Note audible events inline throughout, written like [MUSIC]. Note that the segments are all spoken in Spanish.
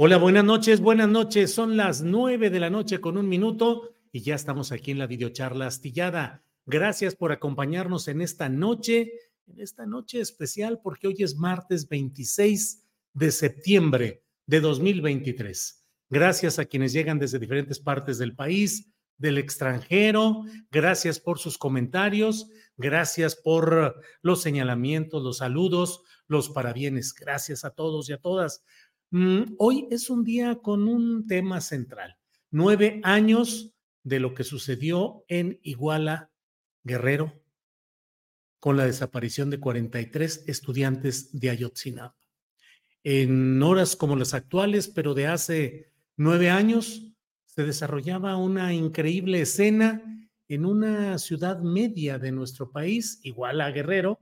Hola, buenas noches, buenas noches. Son las nueve de la noche con un minuto y ya estamos aquí en la videocharla astillada. Gracias por acompañarnos en esta noche, en esta noche especial porque hoy es martes 26 de septiembre de 2023. Gracias a quienes llegan desde diferentes partes del país, del extranjero. Gracias por sus comentarios. Gracias por los señalamientos, los saludos, los parabienes. Gracias a todos y a todas. Mm, hoy es un día con un tema central. Nueve años de lo que sucedió en Iguala, Guerrero, con la desaparición de 43 estudiantes de Ayotzinapa. En horas como las actuales, pero de hace nueve años, se desarrollaba una increíble escena en una ciudad media de nuestro país, Iguala, Guerrero,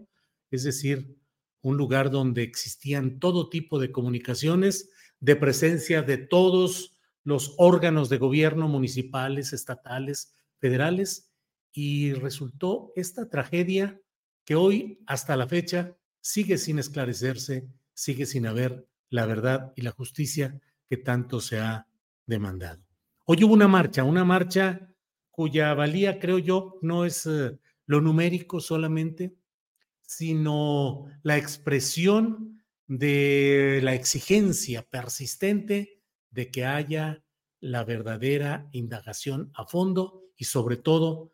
es decir, un lugar donde existían todo tipo de comunicaciones, de presencia de todos los órganos de gobierno municipales, estatales, federales, y resultó esta tragedia que hoy, hasta la fecha, sigue sin esclarecerse, sigue sin haber la verdad y la justicia que tanto se ha demandado. Hoy hubo una marcha, una marcha cuya valía, creo yo, no es eh, lo numérico solamente, sino la expresión de la exigencia persistente de que haya la verdadera indagación a fondo y sobre todo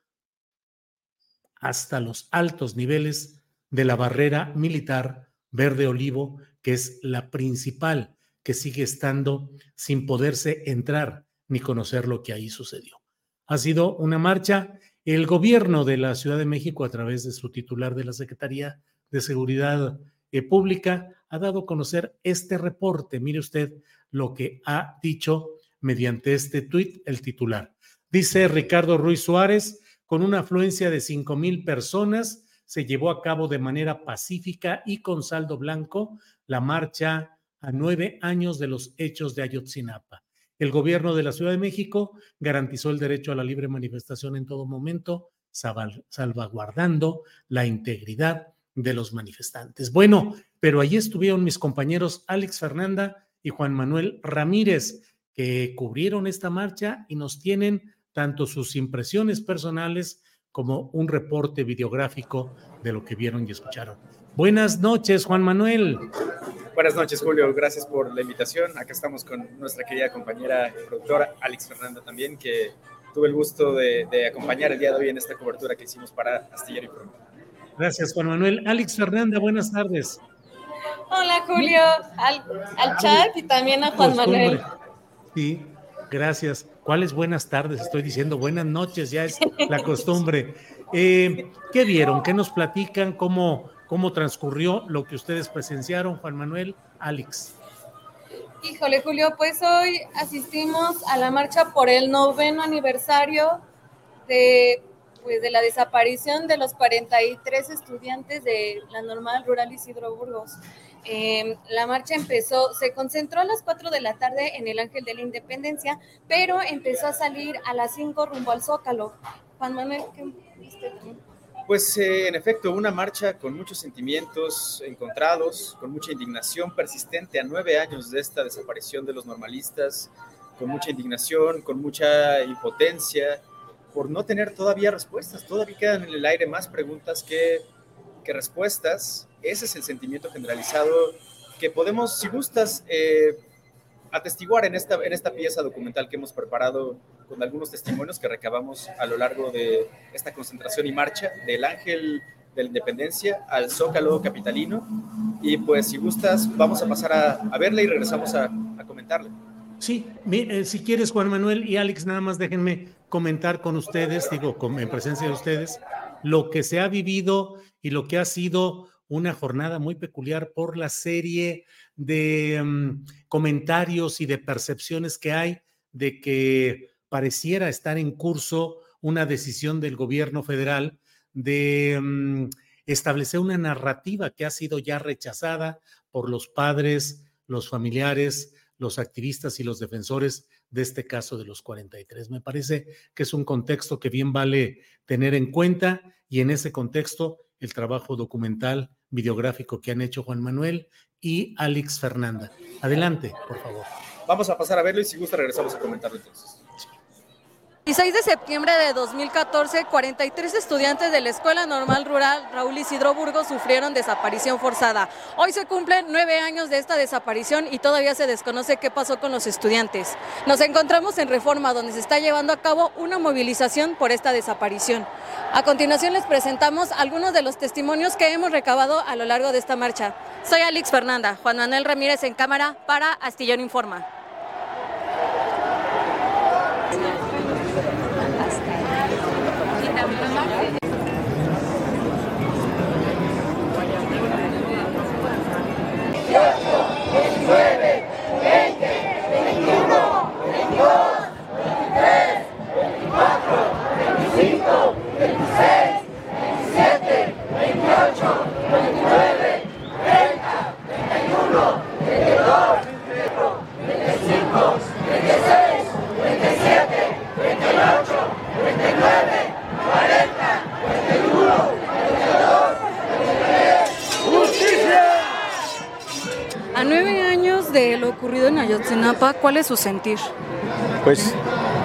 hasta los altos niveles de la barrera militar verde olivo, que es la principal que sigue estando sin poderse entrar ni conocer lo que ahí sucedió. Ha sido una marcha el gobierno de la Ciudad de México, a través de su titular de la Secretaría de Seguridad eh, Pública, ha dado a conocer este reporte. Mire usted lo que ha dicho mediante este tuit el titular. Dice Ricardo Ruiz Suárez, con una afluencia de cinco mil personas, se llevó a cabo de manera pacífica y con saldo blanco la marcha a nueve años de los hechos de Ayotzinapa. El gobierno de la Ciudad de México garantizó el derecho a la libre manifestación en todo momento, salvaguardando la integridad de los manifestantes. Bueno, pero allí estuvieron mis compañeros Alex Fernanda y Juan Manuel Ramírez, que cubrieron esta marcha y nos tienen tanto sus impresiones personales como un reporte videográfico de lo que vieron y escucharon. Buenas noches, Juan Manuel. Buenas noches, Julio. Gracias por la invitación. Acá estamos con nuestra querida compañera y productora, Alex Fernanda también, que tuve el gusto de, acompañar el día de hoy en esta cobertura que hicimos para Astillero y Pro. Gracias, Juan Manuel. Alex Fernanda, buenas tardes. Hola, Julio, al, chat y también a Juan Manuel. Sí, gracias. ¿Cuáles buenas tardes? Estoy diciendo buenas noches, ya es [LAUGHS] la costumbre. Eh, ¿Qué vieron? ¿Qué nos platican? ¿Cómo, ¿Cómo transcurrió lo que ustedes presenciaron, Juan Manuel, Alex? Híjole, Julio, pues hoy asistimos a la marcha por el noveno aniversario de, pues, de la desaparición de los 43 estudiantes de la normal rural Isidro Burgos. Em, la marcha empezó, se concentró a las 4 de la tarde en el Ángel de la Independencia, pero empezó a salir a las 5 rumbo al Zócalo. Juan Manuel, ¿qué viste? Pues eh, en efecto, una marcha con muchos sentimientos encontrados, con mucha indignación persistente a nueve años de esta desaparición de los normalistas, con mucha indignación, con mucha impotencia, por no tener todavía respuestas. Todavía quedan en el aire más preguntas que, que respuestas. Ese es el sentimiento generalizado que podemos, si gustas, eh, atestiguar en esta, en esta pieza documental que hemos preparado con algunos testimonios que recabamos a lo largo de esta concentración y marcha del Ángel de la Independencia al Zócalo Capitalino. Y pues si gustas, vamos a pasar a, a y regresamos a, a. Sí, eh, si quieres, Juan Manuel y Alex, nada más déjenme comentar con ustedes, digo, en presencia de ustedes, lo que se ha vivido y lo que ha sido una jornada muy peculiar por la serie de mm, comentarios y de percepciones que hay de que pareciera estar en curso una decisión del gobierno federal de mm, establecer una narrativa que ha sido ya rechazada por los padres, los familiares, los activistas y los defensores de este caso de los 43. Me parece que es un contexto que bien vale tener en cuenta y en ese contexto el trabajo documental, videográfico que han hecho Juan Manuel y Alex Fernanda. Adelante, por favor. Vamos a pasar a verlo y si gusta regresamos a comentarlo entonces. 16 de septiembre de 2014, 43 estudiantes de la Escuela Normal Rural Raúl Isidro Burgos sufrieron desaparición forzada. Hoy se cumplen nueve años de esta desaparición y todavía se desconoce qué pasó con los estudiantes. Nos encontramos en Reforma, donde se está llevando a cabo una movilización por esta desaparición. A continuación les presentamos algunos de los testimonios que hemos recabado a lo largo de esta marcha. Soy Alex Fernanda, Juan Manuel Ramírez en cámara para Astillón Informa. ¿Cuál es su sentir? Pues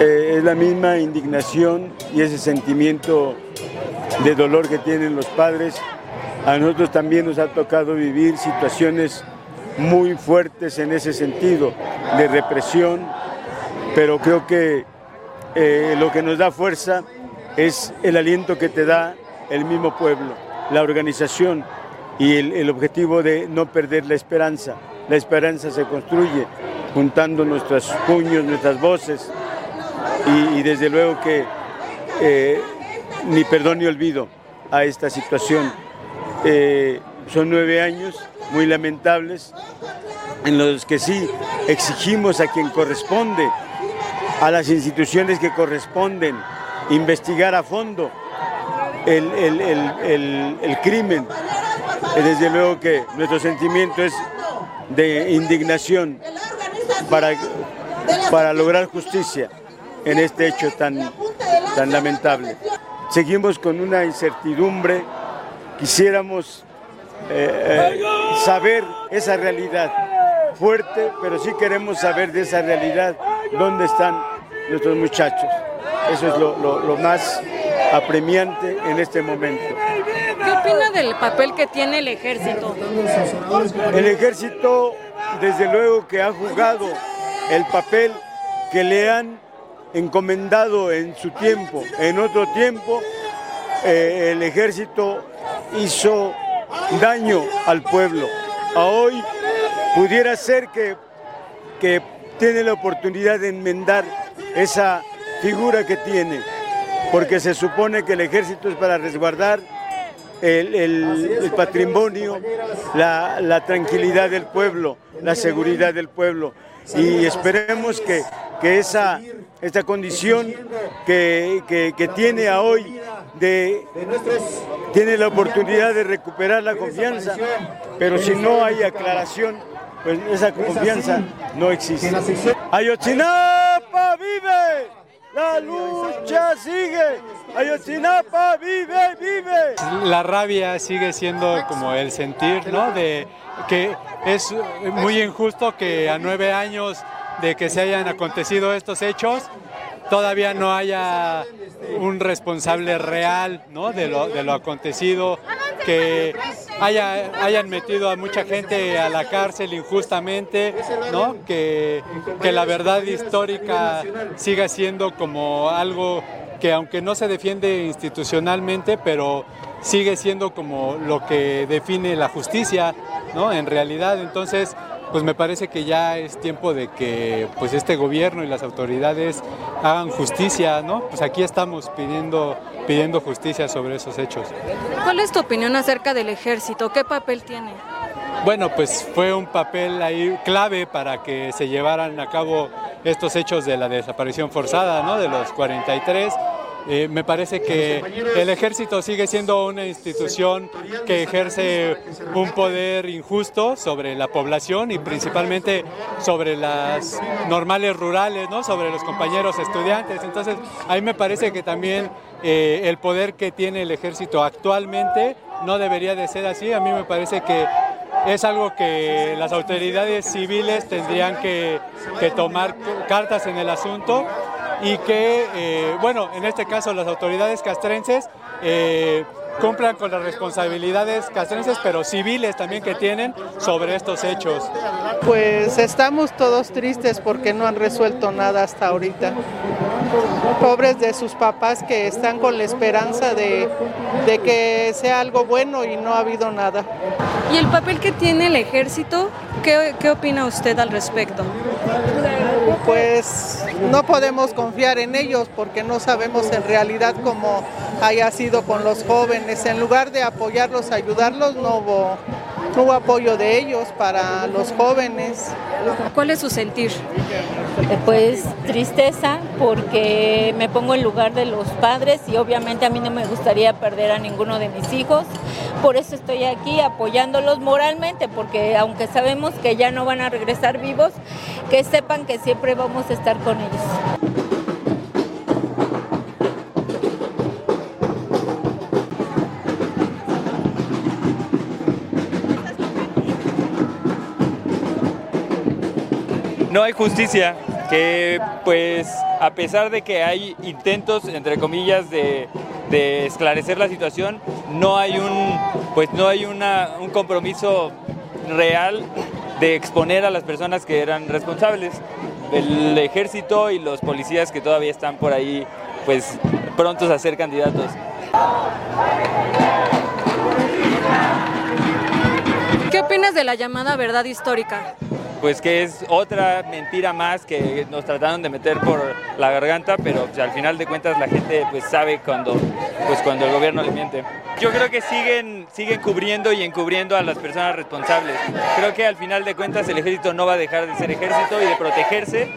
eh, es la misma indignación y ese sentimiento de dolor que tienen los padres. A nosotros también nos ha tocado vivir situaciones muy fuertes en ese sentido, de represión, pero creo que eh, lo que nos da fuerza es el aliento que te da el mismo pueblo, la organización y el objetivo de no perder la esperanza. La esperanza se construye juntando nuestros puños, nuestras voces y, desde luego que eh, ni perdón ni olvido a esta situación. Eh, son nueve años muy lamentables en los que sí exigimos a quien corresponde, a las instituciones que corresponden, investigar a fondo el, el crimen. Desde luego que nuestro sentimiento es de indignación para, para lograr justicia en este hecho tan, tan lamentable. Seguimos con una incertidumbre, quisiéramos eh, eh, saber esa realidad fuerte, pero sí queremos saber de esa realidad dónde están nuestros muchachos. Eso es lo, lo más apremiante en este momento. ¿Qué opina del papel que tiene el ejército? El ejército desde luego que ha jugado el papel que le han encomendado en su tiempo. En otro tiempo, eh, el ejército hizo daño al pueblo. A hoy pudiera ser que, que tiene la oportunidad de enmendar esa figura que tiene, porque se supone que el ejército es para resguardar el, patrimonio, la, tranquilidad del pueblo, la seguridad del pueblo. Y esperemos que, esa, esta condición que, tiene a hoy de, tiene la oportunidad de recuperar la confianza, pero si no hay aclaración, pues esa confianza no existe. Ayotzinapa vive, la lucha sigue. Ayotzinapa, vive, vive. La rabia sigue siendo como el sentir, ¿no? De que es muy injusto que a nueve años de que se hayan acontecido estos hechos, todavía no haya un responsable real ¿no? de, lo, de lo acontecido, que haya, hayan metido a mucha gente a la cárcel injustamente, ¿no? que, que la verdad histórica siga siendo como algo que aunque no se defiende institucionalmente, pero sigue siendo como lo que define la justicia, ¿no? En realidad, entonces, pues me parece que ya es tiempo de que pues este gobierno y las autoridades hagan justicia, ¿no? Pues aquí estamos pidiendo, pidiendo justicia sobre esos hechos. ¿Cuál es tu opinión acerca del ejército? ¿Qué papel tiene? Bueno, pues fue un papel ahí clave para que se llevaran a cabo estos hechos de la desaparición forzada, ¿no? De los 43 eh, me parece que el ejército sigue siendo una institución que ejerce un poder injusto sobre la población y principalmente sobre las normales rurales, ¿no? sobre los compañeros estudiantes. Entonces, a mí me parece que también eh, el poder que tiene el ejército actualmente no debería de ser así. A mí me parece que es algo que las autoridades civiles tendrían que tomar cartas en el asunto y que, eh, bueno, en este caso las autoridades castrenses eh, cumplan con las responsabilidades castrenses, pero civiles también que tienen sobre estos hechos. Pues estamos todos tristes porque no han resuelto nada hasta ahorita. Pobres de sus papás que están con la esperanza de, de que sea algo bueno y no ha habido nada. ¿Y el papel que tiene el ejército? ¿Qué, qué opina usted al respecto? Pues no podemos confiar en ellos porque no sabemos en realidad cómo haya sido con los jóvenes. En lugar de apoyarlos, ayudarlos, no hubo, hubo apoyo de ellos para los jóvenes. ¿Cuál es su sentir? Pues tristeza porque me pongo en lugar de los padres y obviamente a mí no me gustaría perder a ninguno de mis hijos. Por eso estoy aquí apoyándolos moralmente porque aunque sabemos que ya no van a regresar vivos, que sepan que siempre vamos a estar con ellos. No hay justicia, que pues a pesar de que hay intentos, entre comillas, de, esclarecer la situación, no hay un, pues no hay un compromiso real de exponer a las personas que eran responsables. El ejército y los policías que todavía están por ahí, pues prontos a ser candidatos. ¿Qué opinas de la llamada verdad histórica? Pues que es otra mentira más que nos trataron de meter por la garganta, pero al final de cuentas la gente pues sabe cuando, pues, cuando el gobierno le miente. Yo creo que siguen, siguen cubriendo y encubriendo a las personas responsables. Creo que al final de cuentas el ejército no va a dejar de ser ejército y de protegerse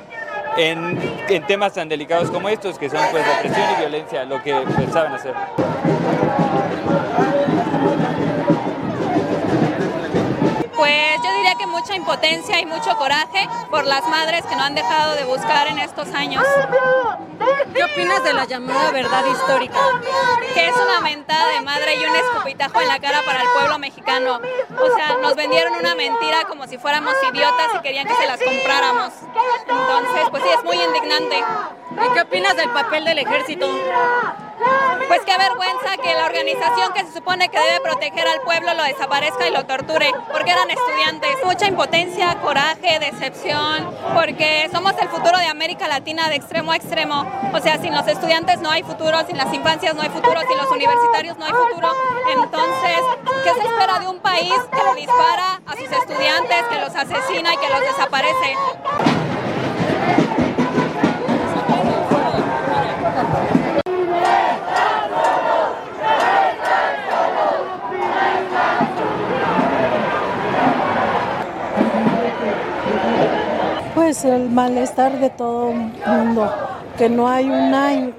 en, en temas tan delicados como estos, que son pues represión y violencia, lo que pues, saben hacer. Pues yo diría que mucha impotencia y mucho coraje por las madres que no han dejado de buscar en estos años. [LAUGHS] ¿Qué opinas de la llamada verdad histórica? Que es una mentada de madre y un escupitajo en la cara para el pueblo mexicano. O sea, nos vendieron una mentira como si fuéramos idiotas y querían que se las compráramos. Entonces, pues sí, es muy indignante. ¿Y qué opinas del papel del ejército? Pues qué vergüenza que la organización que se supone que debe proteger al pueblo lo desaparezca y lo torture, porque eran estudiantes. Mucha impotencia, coraje, decepción, porque somos el futuro de América Latina de extremo a extremo. O sea, sin los estudiantes no hay futuro, sin las infancias no hay futuro, sin los universitarios no hay futuro. Entonces, ¿qué se espera de un país que le dispara a sus estudiantes, que los asesina y que los desaparece? Pues el malestar de todo el mundo, que no hay una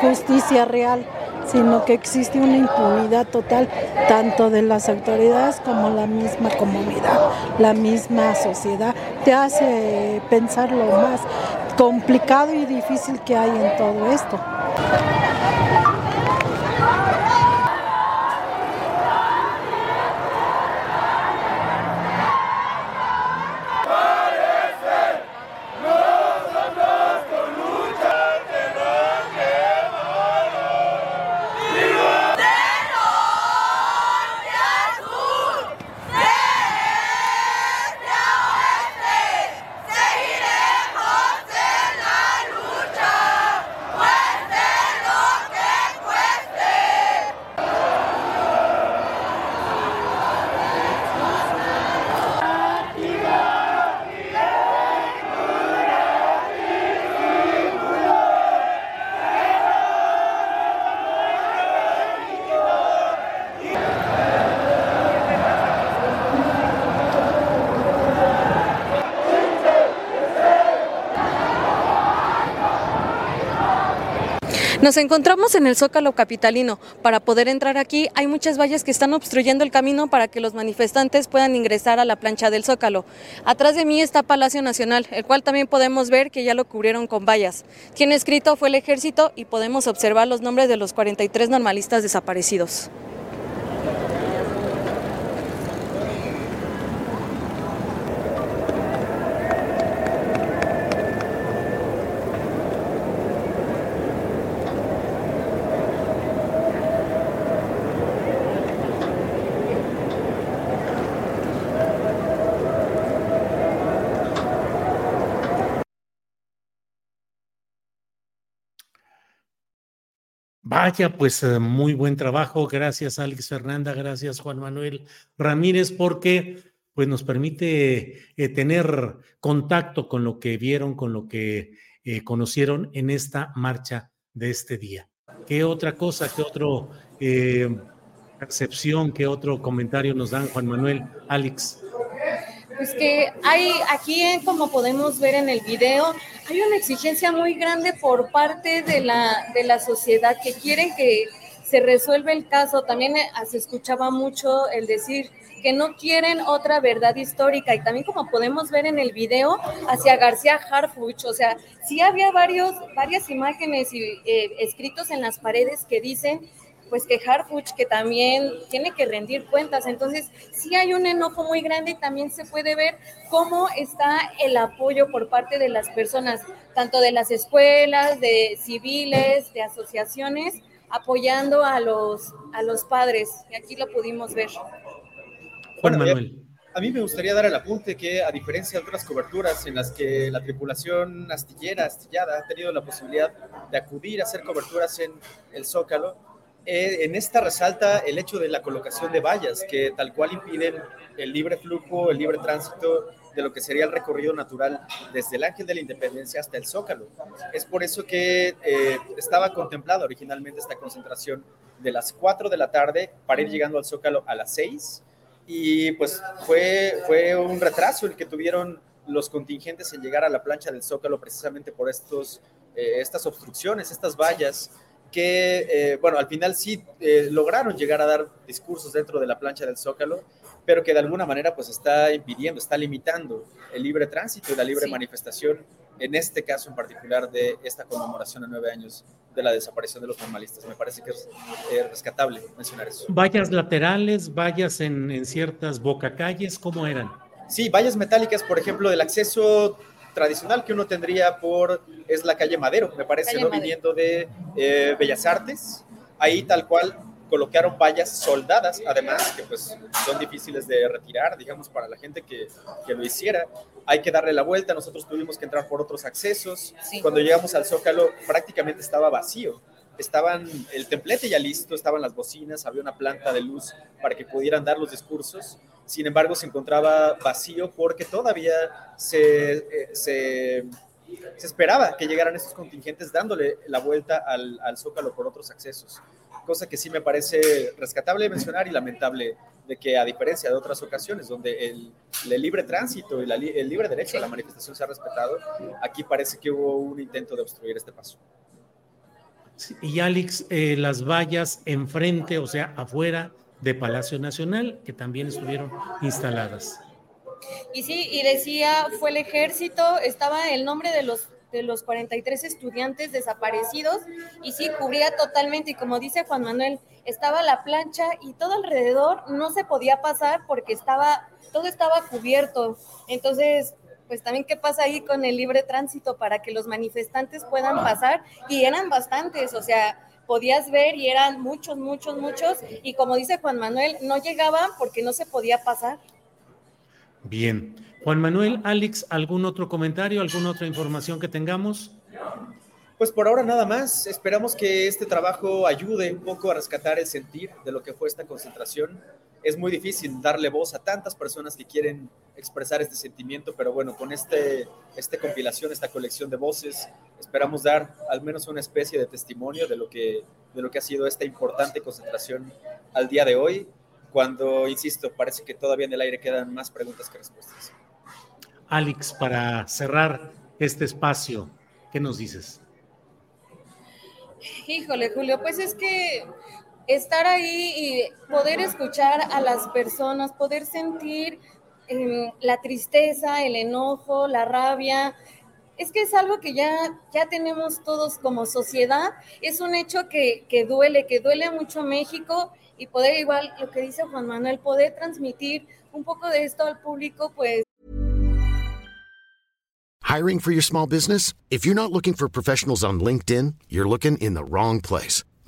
justicia real, sino que existe una impunidad total, tanto de las autoridades como la misma comunidad, la misma sociedad. Te hace pensarlo más complicado y difícil que hay en todo esto. Nos encontramos en el Zócalo Capitalino. Para poder entrar aquí hay muchas vallas que están obstruyendo el camino para que los manifestantes puedan ingresar a la plancha del Zócalo. Atrás de mí está Palacio Nacional, el cual también podemos ver que ya lo cubrieron con vallas. Quien escrito fue el ejército y podemos observar los nombres de los 43 normalistas desaparecidos. Vaya, pues eh, muy buen trabajo. Gracias, Alex Fernanda. Gracias, Juan Manuel Ramírez, porque pues nos permite eh, tener contacto con lo que vieron, con lo que eh, conocieron en esta marcha de este día. ¿Qué otra cosa, qué otro percepción, qué otro comentario nos dan Juan Manuel, Alex? Pues que hay aquí, como podemos ver en el video, hay una exigencia muy grande por parte de la, de la sociedad que quieren que se resuelva el caso. También eh, se escuchaba mucho el decir que no quieren otra verdad histórica y también como podemos ver en el video hacia García Harfuch, o sea, sí había varios, varias imágenes y eh, escritos en las paredes que dicen pues que Harfuch que también tiene que rendir cuentas. Entonces, sí hay un enojo muy grande y también se puede ver cómo está el apoyo por parte de las personas, tanto de las escuelas, de civiles, de asociaciones, apoyando a los, a los padres. Y aquí lo pudimos ver. Juan Manuel. A mí me gustaría dar el apunte que, a diferencia de otras coberturas en las que la tripulación astillera, astillada, ha tenido la posibilidad de acudir a hacer coberturas en el Zócalo, eh, en esta resalta el hecho de la colocación de vallas que tal cual impiden el libre flujo, el libre tránsito de lo que sería el recorrido natural desde el Ángel de la Independencia hasta el Zócalo. Es por eso que eh, estaba contemplada originalmente esta concentración de las 4 de la tarde para ir llegando al Zócalo a las 6 y pues fue, fue un retraso el que tuvieron los contingentes en llegar a la plancha del Zócalo precisamente por estos, eh, estas obstrucciones, estas vallas que, eh, bueno, al final sí eh, lograron llegar a dar discursos dentro de la plancha del Zócalo, pero que de alguna manera pues está impidiendo, está limitando el libre tránsito y la libre manifestación, en este caso en particular de esta conmemoración a nueve años de la desaparición de los normalistas. Me parece que es eh, rescatable mencionar eso. ¿Vallas laterales, vallas en, en ciertas bocacalles, cómo eran? Sí, vallas metálicas, por ejemplo, del acceso tradicional que uno tendría por, es la calle Madero, me parece, ¿no? Viniendo de eh, Bellas Artes, ahí tal cual colocaron vallas soldadas, además, que pues son difíciles de retirar, digamos, para la gente que, que lo hiciera. Hay que darle la vuelta, nosotros tuvimos que entrar por otros accesos. Cuando llegamos al Zócalo prácticamente estaba vacío. Estaban el templete ya listo, estaban las bocinas, había una planta de luz para que pudieran dar los discursos sin embargo se encontraba vacío porque todavía se, eh, se, esperaba que llegaran estos contingentes dándole la vuelta al, al, Zócalo por otros accesos, cosa que sí me parece rescatable mencionar y lamentable de que a diferencia de otras ocasiones donde el, el libre tránsito y la, el libre derecho a la manifestación se ha respetado, aquí parece que hubo un intento de obstruir este paso. Y Alex, eh, las vallas enfrente, o sea, afuera de Palacio Nacional, que también estuvieron instaladas. Y sí, y decía, fue el ejército, estaba el nombre de los de los 43 estudiantes desaparecidos y sí, cubría totalmente y como dice Juan Manuel, estaba la plancha y todo alrededor no se podía pasar porque estaba, todo estaba cubierto. Entonces, pues también qué pasa ahí con el libre tránsito para que los manifestantes puedan pasar y eran bastantes, o sea, podías ver y eran muchos, muchos, muchos y como dice Juan Manuel, no llegaban porque no se podía pasar. Bien. Juan Manuel, Alex, ¿algún otro comentario, alguna otra información que tengamos? Pues por ahora nada más. Esperamos que este trabajo ayude un poco a rescatar el sentir de lo que fue esta concentración. Es muy difícil darle voz a tantas personas que quieren expresar este sentimiento, pero bueno, con este, esta compilación, esta colección de voces, esperamos dar al menos una especie de testimonio de lo que, de lo que ha sido esta importante concentración al día de hoy, cuando, insisto, parece que todavía en el aire quedan más preguntas que respuestas. Alex, para cerrar este espacio, ¿qué nos dices? Híjole, Julio, pues es que estar ahí y poder escuchar a las personas, poder sentir em, la tristeza, el enojo, la rabia, es que es algo que ya, ya tenemos todos como sociedad, es un hecho que, que duele, que duele mucho México y poder igual, lo que dice Juan Manuel, poder transmitir un poco de esto al público, pues Hiring for your small business? If you're not looking for professionals on LinkedIn, you're looking in the wrong place.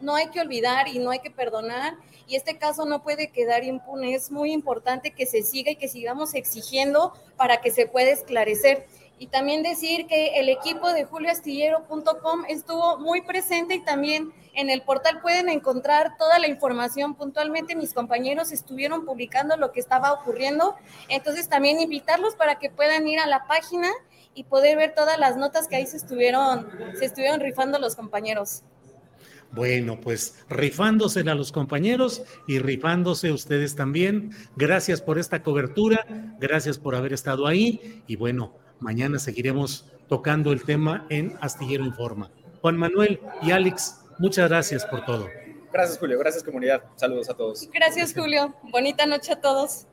No hay que olvidar y no hay que perdonar. y este caso no puede quedar impune. Es muy importante que se siga y que sigamos exigiendo para que se pueda esclarecer. Y también decir que el equipo de julioastillero.com estuvo muy presente y también en el portal pueden encontrar toda la información puntualmente. Mis compañeros estuvieron publicando lo que estaba ocurriendo. Entonces también invitarlos para que puedan ir a la página y poder ver todas las notas que ahí se estuvieron, se estuvieron rifando los compañeros. Bueno, pues rifándose a los compañeros y rifándose ustedes también. Gracias por esta cobertura, gracias por haber estado ahí y bueno, mañana seguiremos tocando el tema en Astillero Informa. Juan Manuel y Alex, muchas gracias por todo. Gracias Julio, gracias comunidad, saludos a todos. Gracias Julio, bonita noche a todos.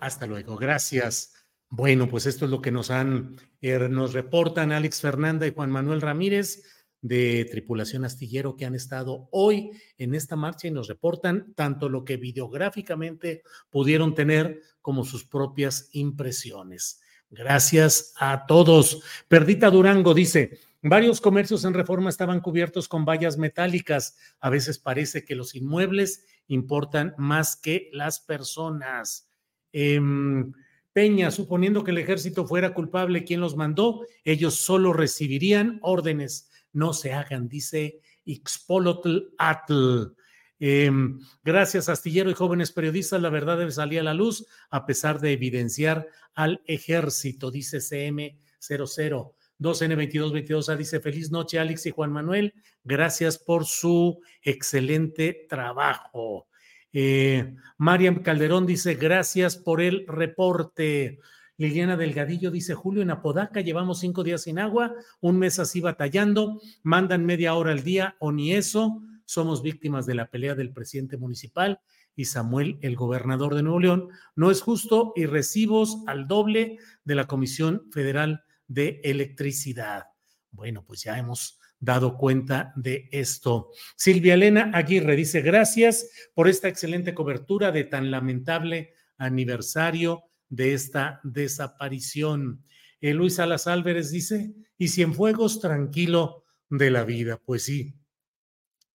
Hasta luego, gracias. Bueno, pues esto es lo que nos han, eh, nos reportan Alex Fernanda y Juan Manuel Ramírez de tripulación astillero que han estado hoy en esta marcha y nos reportan tanto lo que videográficamente pudieron tener como sus propias impresiones. Gracias a todos. Perdita Durango dice, varios comercios en reforma estaban cubiertos con vallas metálicas. A veces parece que los inmuebles importan más que las personas. Em, Peña, suponiendo que el ejército fuera culpable, ¿quién los mandó? Ellos solo recibirían órdenes no se hagan, dice Ixpolotl Atl. Em, gracias, astillero y jóvenes periodistas. La verdad debe salir a la luz a pesar de evidenciar al ejército, dice CM00. 2N2222A dice feliz noche, Alex y Juan Manuel. Gracias por su excelente trabajo. Eh, Mariam Calderón dice gracias por el reporte. Liliana Delgadillo dice, Julio, en Apodaca llevamos cinco días sin agua, un mes así batallando, mandan media hora al día o ni eso, somos víctimas de la pelea del presidente municipal y Samuel, el gobernador de Nuevo León. No es justo y recibos al doble de la Comisión Federal de Electricidad. Bueno, pues ya hemos dado cuenta de esto. Silvia Elena Aguirre dice, gracias por esta excelente cobertura de tan lamentable aniversario de esta desaparición. Eh, Luis Salas Álvarez dice, y Cienfuegos tranquilo de la vida. Pues sí,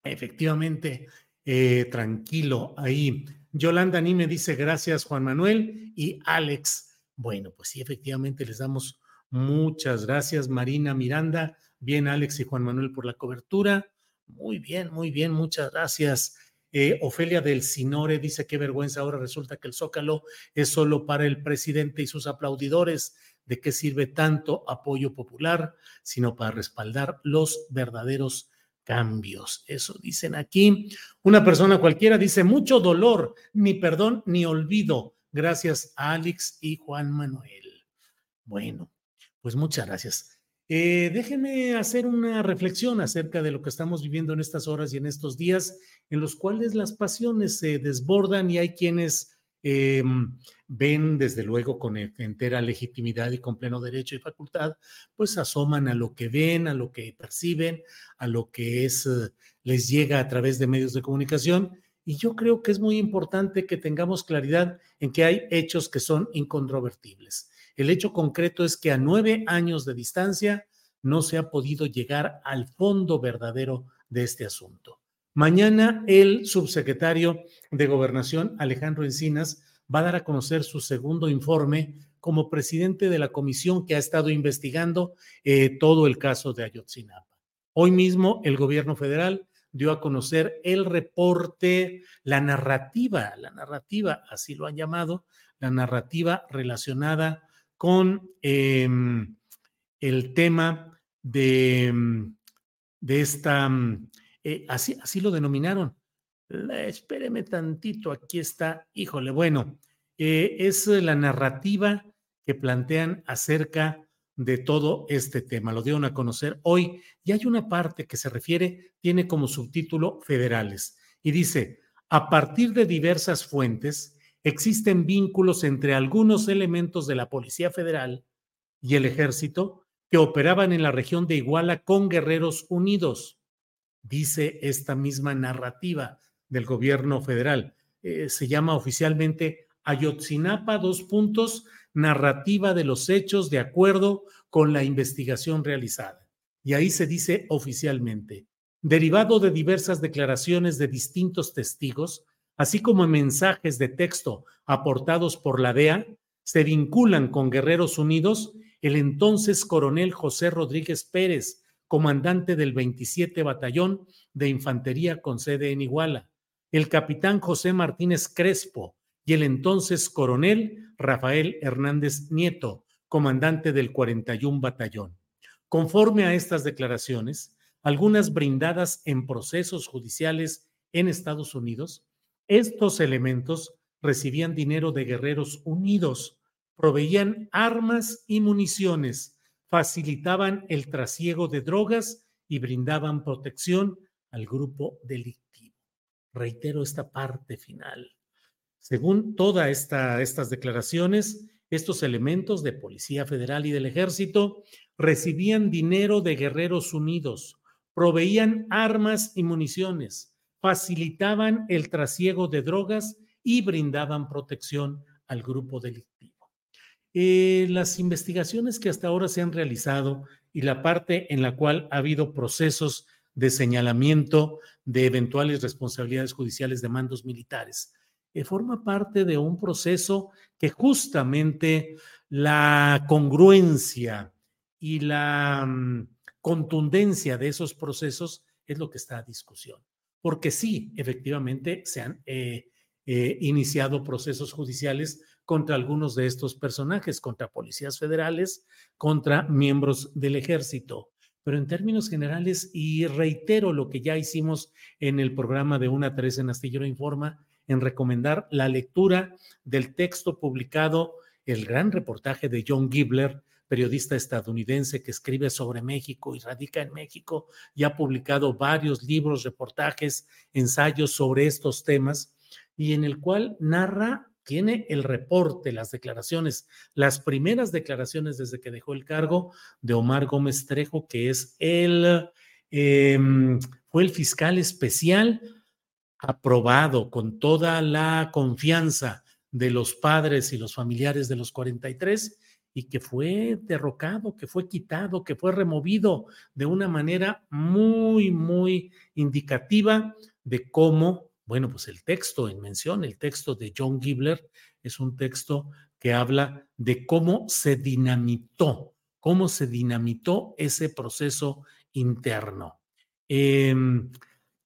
efectivamente, eh, tranquilo ahí. Yolanda Ni me dice gracias Juan Manuel y Alex. Bueno, pues sí, efectivamente les damos muchas gracias Marina Miranda, bien Alex y Juan Manuel por la cobertura. Muy bien, muy bien, muchas gracias. Eh, Ofelia del Sinore dice qué vergüenza, ahora resulta que el Zócalo es solo para el presidente y sus aplaudidores. ¿De qué sirve tanto apoyo popular, sino para respaldar los verdaderos cambios? Eso dicen aquí. Una persona cualquiera dice mucho dolor, ni perdón ni olvido. Gracias a Alex y Juan Manuel. Bueno, pues muchas gracias. Eh, déjenme hacer una reflexión acerca de lo que estamos viviendo en estas horas y en estos días, en los cuales las pasiones se desbordan y hay quienes eh, ven, desde luego, con entera legitimidad y con pleno derecho y facultad, pues asoman a lo que ven, a lo que perciben, a lo que eh, les llega a través de medios de comunicación. Y yo creo que es muy importante que tengamos claridad en que hay hechos que son incontrovertibles el hecho concreto es que a nueve años de distancia no se ha podido llegar al fondo verdadero de este asunto. Mañana el subsecretario de Gobernación, Alejandro Encinas, va a dar a conocer su segundo informe como presidente de la comisión que ha estado investigando eh, todo el caso de Ayotzinapa. Hoy mismo el gobierno federal dio a conocer el reporte, la narrativa, la narrativa, así lo han llamado, la narrativa relacionada con em, el tema de, mm, de esta, mm, eh, así, así lo denominaron. espéreme tantito, aquí está, híjole, bueno, eh, es la narrativa que plantean acerca de todo este tema. Lo dieron a conocer hoy y hay una parte que se refiere, tiene como subtítulo federales y dice, a partir de diversas fuentes, existen vínculos entre algunos elementos de la Policía Federal y el Ejército que operaban en la región de Iguala con Guerreros Unidos, dice esta misma narrativa del gobierno federal. Eh, se llama oficialmente Ayotzinapa, dos puntos, narrativa de los hechos de acuerdo con la investigación realizada. Y ahí se dice oficialmente, derivado de diversas declaraciones de distintos testigos, así como mensajes de texto aportados por la DEA, se vinculan con Guerreros Unidos el entonces coronel José Rodríguez Pérez, comandante del 27 Batallón de Infantería con sede en Iguala, el capitán José Martínez Crespo y el entonces coronel Rafael Hernández Nieto, comandante del 41 Batallón. Conforme a estas declaraciones, algunas brindadas en procesos judiciales en Estados Unidos, estos elementos recibían dinero de guerreros unidos, proveían armas y municiones, facilitaban el trasiego de drogas y brindaban protección al grupo delictivo. Reitero esta parte final. Según todas esta, estas declaraciones, estos elementos de Policía Federal y del Ejército recibían dinero de guerreros unidos, proveían armas y municiones, facilitaban el trasiego de drogas y brindaban protección al grupo delictivo. Eh, las investigaciones que hasta ahora se han realizado y la parte en la cual ha habido procesos de señalamiento de eventuales responsabilidades judiciales de mandos militares, eh, forma parte de un proceso que justamente la congruencia y la mm, contundencia de esos procesos es lo que está a discusión porque sí, efectivamente, se han eh, eh, iniciado procesos judiciales contra algunos de estos personajes, contra policías federales, contra miembros del ejército. Pero en términos generales, y reitero lo que ya hicimos en el programa de Una Tres en Astillero Informa, en recomendar la lectura del texto publicado, el gran reportaje de John Gibler periodista estadounidense que escribe sobre México y radica en México y ha publicado varios libros, reportajes, ensayos sobre estos temas y en el cual narra, tiene el reporte, las declaraciones, las primeras declaraciones desde que dejó el cargo de Omar Gómez Trejo, que es el, em, fue el fiscal especial aprobado con toda la confianza de los padres y los familiares de los 43 y que fue derrocado, que fue quitado, que fue removido de una manera muy, muy indicativa de cómo, bueno, pues el texto en mención, el texto de John Gibler, es un texto que habla de cómo se dinamitó, cómo se dinamitó ese proceso interno. Em,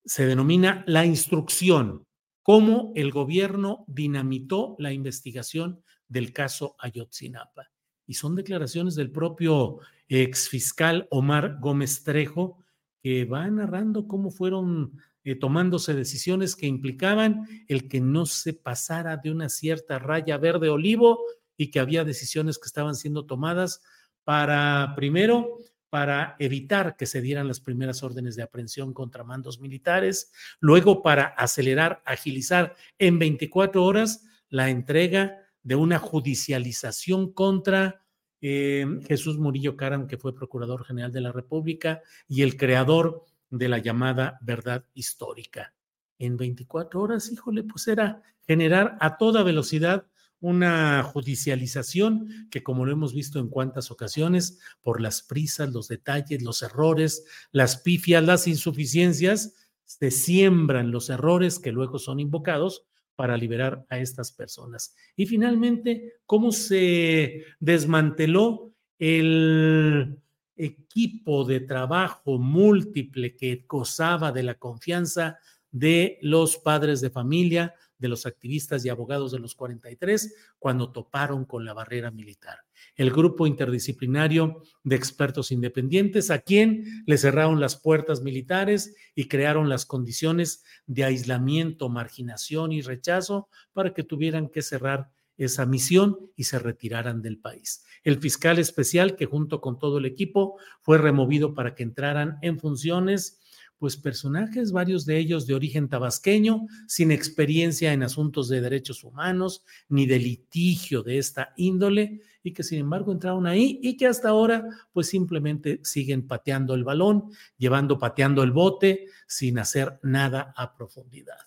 se denomina la instrucción, cómo el gobierno dinamitó la investigación del caso Ayotzinapa. Y son declaraciones del propio exfiscal Omar Gómez Trejo, que va narrando cómo fueron eh, tomándose decisiones que implicaban el que no se pasara de una cierta raya verde olivo y que había decisiones que estaban siendo tomadas para, primero, para evitar que se dieran las primeras órdenes de aprehensión contra mandos militares, luego para acelerar, agilizar en 24 horas la entrega de una judicialización contra eh, Jesús Murillo Caram, que fue Procurador General de la República y el creador de la llamada verdad histórica. En 24 horas, híjole, pues era generar a toda velocidad una judicialización que, como lo hemos visto en cuantas ocasiones, por las prisas, los detalles, los errores, las pifias, las insuficiencias, se siembran los errores que luego son invocados para liberar a estas personas. Y finalmente, cómo se desmanteló el equipo de trabajo múltiple que gozaba de la confianza de los padres de familia, de los activistas y abogados de los 43, cuando toparon con la barrera militar. El grupo interdisciplinario de expertos independientes, a quien le cerraron las puertas militares y crearon las condiciones de aislamiento, marginación y rechazo para que tuvieran que cerrar esa misión y se retiraran del país. El fiscal especial, que junto con todo el equipo fue removido para que entraran en funciones, pues personajes, varios de ellos de origen tabasqueño, sin experiencia en asuntos de derechos humanos ni de litigio de esta índole, y que sin embargo entraron ahí y que hasta ahora pues simplemente siguen pateando el balón, llevando, pateando el bote, sin hacer nada a profundidad.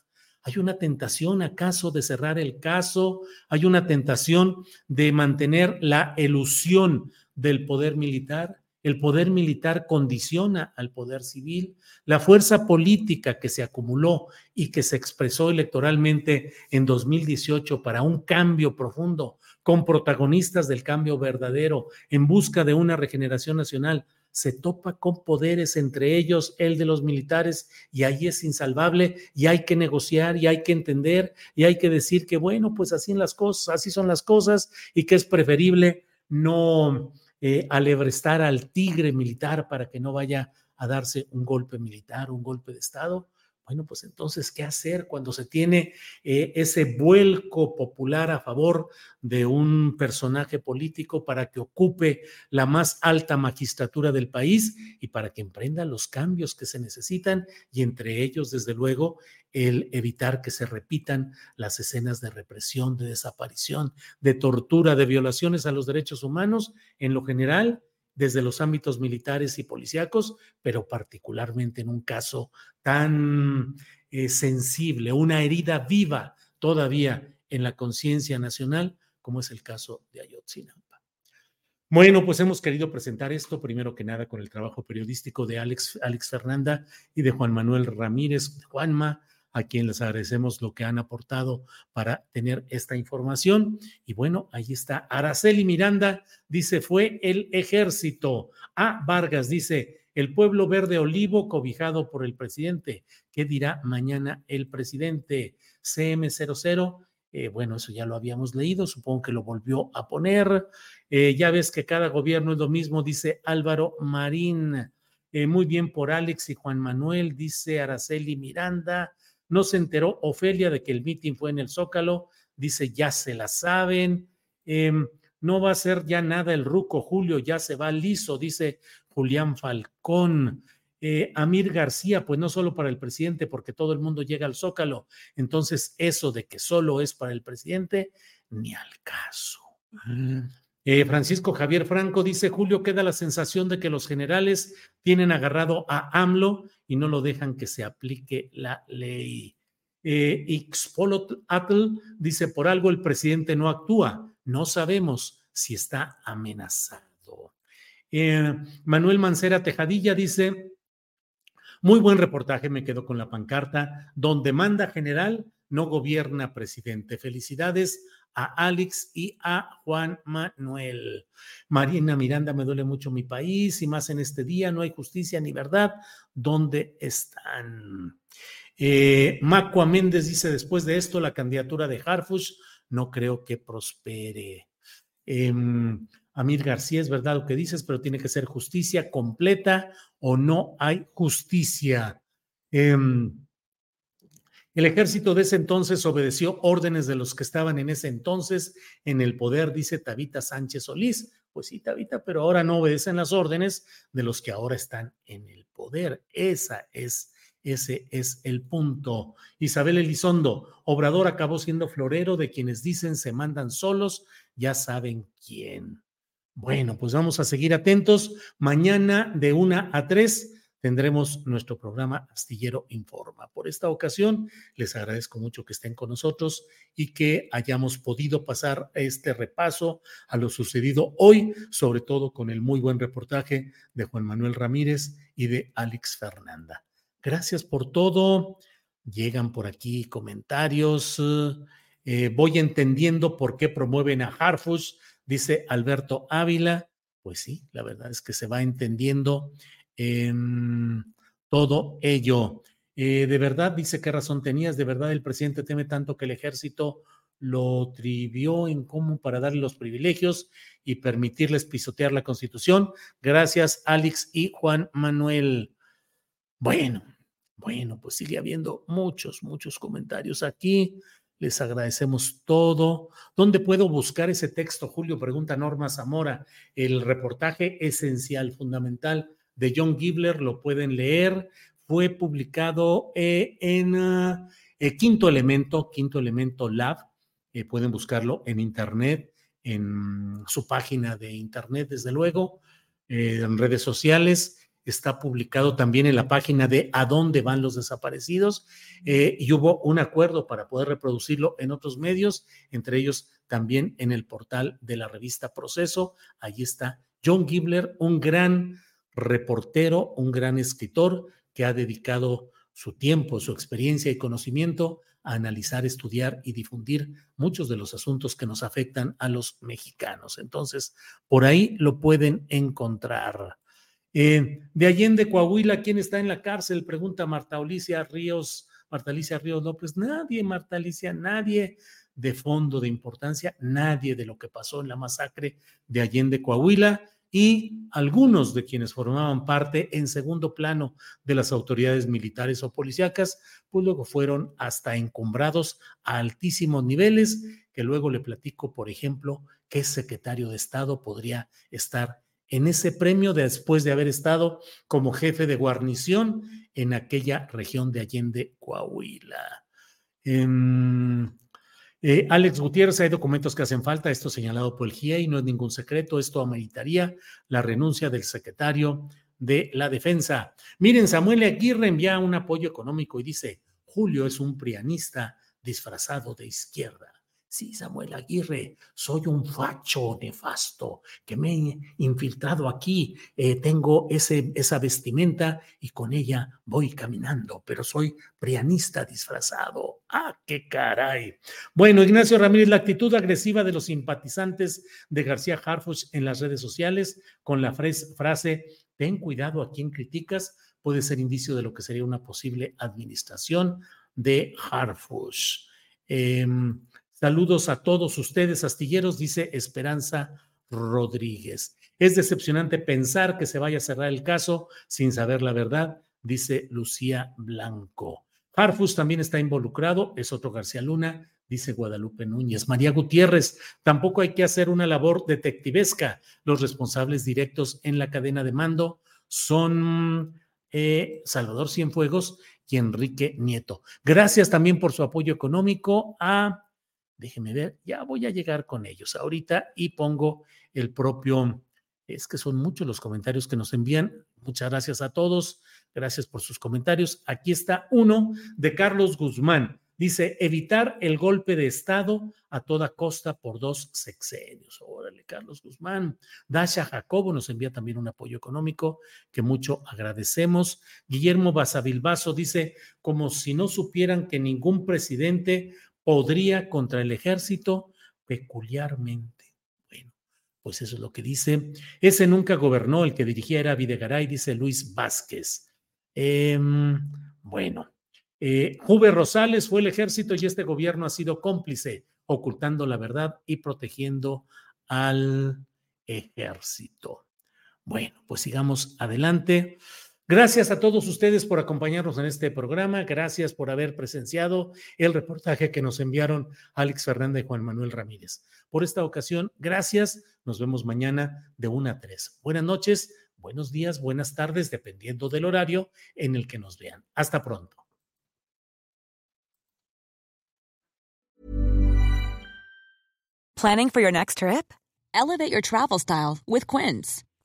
¿Hay una tentación acaso de cerrar el caso? ¿Hay una tentación de mantener la ilusión del poder militar? El poder militar condiciona al poder civil. La fuerza política que se acumuló y que se expresó electoralmente en 2018 para un cambio profundo, con protagonistas del cambio verdadero, en busca de una regeneración nacional, se topa con poderes, entre ellos el de los militares, y ahí es insalvable y hay que negociar y hay que entender y hay que decir que, bueno, pues así, las cosas, así son las cosas y que es preferible no eh, alebrestar al tigre militar para que no vaya a darse un golpe militar, un golpe de Estado, bueno, pues entonces, ¿qué hacer cuando se tiene eh, ese vuelco popular a favor de un personaje político para que ocupe la más alta magistratura del país y para que emprenda los cambios que se necesitan y entre ellos, desde luego, el evitar que se repitan las escenas de represión, de desaparición, de tortura, de violaciones a los derechos humanos en lo general desde los ámbitos militares y policíacos, pero particularmente en un caso tan eh, sensible, una herida viva todavía en la conciencia nacional, como es el caso de Ayotzinapa. Bueno, pues hemos querido presentar esto primero que nada con el trabajo periodístico de Alex, Alex Fernanda y de Juan Manuel Ramírez, Juanma, a quien les agradecemos lo que han aportado para tener esta información. Y bueno, ahí está. Araceli Miranda dice, fue el ejército. A Vargas dice, el pueblo verde olivo cobijado por el presidente. ¿Qué dirá mañana el presidente? CM00. Eh, bueno, eso ya lo habíamos leído, supongo que lo volvió a poner. Eh, ya ves que cada gobierno es lo mismo, dice Álvaro Marín. Eh, muy bien por Alex y Juan Manuel, dice Araceli Miranda. No se enteró Ofelia de que el mitin fue en el Zócalo. Dice, ya se la saben. Em, no va a ser ya nada el ruco Julio, ya se va liso, dice Julián Falcón. Eh, Amir García, pues no solo para el presidente, porque todo el mundo llega al Zócalo. Entonces, eso de que solo es para el presidente, ni al caso. Eh, Francisco Javier Franco dice, Julio, queda la sensación de que los generales tienen agarrado a AMLO y no lo dejan que se aplique la ley. Eh, Atl dice, por algo el presidente no actúa. No sabemos si está amenazado. Eh, Manuel Mancera Tejadilla dice, muy buen reportaje, me quedo con la pancarta, donde manda general, no gobierna presidente. Felicidades a Alex y a Juan Manuel. Marina Miranda, me duele mucho mi país y más en este día, no hay justicia ni verdad. ¿Dónde están? Eh, Macua Méndez dice, después de esto, la candidatura de Harfush no creo que prospere. Em, Amir García, es verdad lo que dices, pero tiene que ser justicia completa o no hay justicia. Em, el ejército de ese entonces obedeció órdenes de los que estaban en ese entonces en el poder, dice Tabita Sánchez Solís. Pues sí, Tabita, pero ahora no obedecen las órdenes de los que ahora están en el poder. Esa es, ese es el punto. Isabel Elizondo, Obrador acabó siendo florero de quienes dicen se mandan solos, ya saben quién. Bueno, pues vamos a seguir atentos. Mañana de una a tres tendremos nuestro programa Astillero Informa. Por esta ocasión, les agradezco mucho que estén con nosotros y que hayamos podido pasar este repaso a lo sucedido hoy, sobre todo con el muy buen reportaje de Juan Manuel Ramírez y de Alex Fernanda. Gracias por todo. Llegan por aquí comentarios. Eh, voy entendiendo por qué promueven a Harfush, dice Alberto Ávila. Pues sí, la verdad es que se va entendiendo en todo ello. Eh, de verdad, dice, ¿qué razón tenías? De verdad, el presidente teme tanto que el ejército lo trivió en cómo para darle los privilegios y permitirles pisotear la constitución. Gracias, Alex y Juan Manuel. Bueno, bueno, pues sigue habiendo muchos, muchos comentarios aquí. Les agradecemos todo. ¿Dónde puedo buscar ese texto, Julio? Pregunta Norma Zamora. El reportaje esencial, fundamental de John Gibler, lo pueden leer. Fue publicado eh, en eh, Quinto Elemento, Quinto Elemento Lab. Pueden buscarlo en Internet, en su página de Internet, desde luego, en redes sociales. Está publicado también en la página de A dónde van los desaparecidos y hubo un acuerdo para poder reproducirlo en otros medios, entre ellos también en el portal de la revista Proceso. Allí está John Gibler, un gran reportero, un gran escritor que ha dedicado su tiempo, su experiencia y conocimiento a analizar, estudiar y difundir muchos de los asuntos que nos afectan a los mexicanos. Entonces, por ahí lo pueden encontrar. Eh, de Allende, Coahuila, ¿quién está en la cárcel? Pregunta Marta Alicia Ríos, Marta Alicia Ríos López. Nadie, Marta Alicia, nadie de fondo, de importancia, nadie de lo que pasó en la masacre de Allende, Coahuila y algunos de quienes formaban parte en segundo plano de las autoridades militares o policíacas, pues luego fueron hasta encumbrados a altísimos niveles, que luego le platico, por ejemplo, qué secretario de Estado podría estar en ese premio después de haber estado como jefe de guarnición en aquella región de Allende, Coahuila. Em, eh, Alex Gutiérrez, hay documentos que hacen falta, esto señalado por el GIEI, no es ningún secreto, esto ameritaría la renuncia del secretario de la Defensa. Miren, Samuel Aguirre envía un apoyo económico y dice, Julio es un prianista disfrazado de izquierda. Sí, Samuel Aguirre, soy un facho nefasto que me he infiltrado aquí, eh, tengo ese, esa vestimenta y con ella voy caminando, pero soy prianista disfrazado. ¡Ah, qué caray! Bueno, Ignacio Ramírez, la actitud agresiva de los simpatizantes de García Harfuch en las redes sociales con la frase, ten cuidado a quien criticas, puede ser indicio de lo que sería una posible administración de Harfuch. Em, Saludos a todos ustedes, astilleros, dice Esperanza Rodríguez. Es decepcionante pensar que se vaya a cerrar el caso sin saber la verdad, dice Lucía Blanco. Harfus también está involucrado, es otro García Luna, dice Guadalupe Núñez. María Gutiérrez, tampoco hay que hacer una labor detectivesca. Los responsables directos en la cadena de mando son eh, Salvador Cienfuegos y Enrique Nieto. Gracias también por su apoyo económico a Déjenme ver, ya voy a llegar con ellos ahorita y pongo el propio, es que son muchos los comentarios que nos envían. Muchas gracias a todos, gracias por sus comentarios. Aquí está uno de Carlos Guzmán. Dice, evitar el golpe de Estado a toda costa por dos sexenios. Órale, Carlos Guzmán. Dasha Jacobo nos envía también un apoyo económico que mucho agradecemos. Guillermo Basavilbaso dice, como si no supieran que ningún presidente podría contra el ejército peculiarmente. Bueno, pues eso es lo que dice. Ese nunca gobernó, el que dirigía era Videgaray, dice Luis Vázquez. Em, bueno. Eh, Juve Rosales fue el ejército y este gobierno ha sido cómplice, ocultando la verdad y protegiendo al ejército. Bueno, pues sigamos adelante. Gracias a todos ustedes por acompañarnos en este programa. Gracias por haber presenciado el reportaje que nos enviaron Alex Fernández y Juan Manuel Ramírez. Por esta ocasión, gracias. Nos vemos mañana de 1 a 3. Buenas noches, buenos días, buenas tardes, dependiendo del horario en el que nos vean. Hasta pronto. Planning for your next trip? Elevate your travel style with Quince.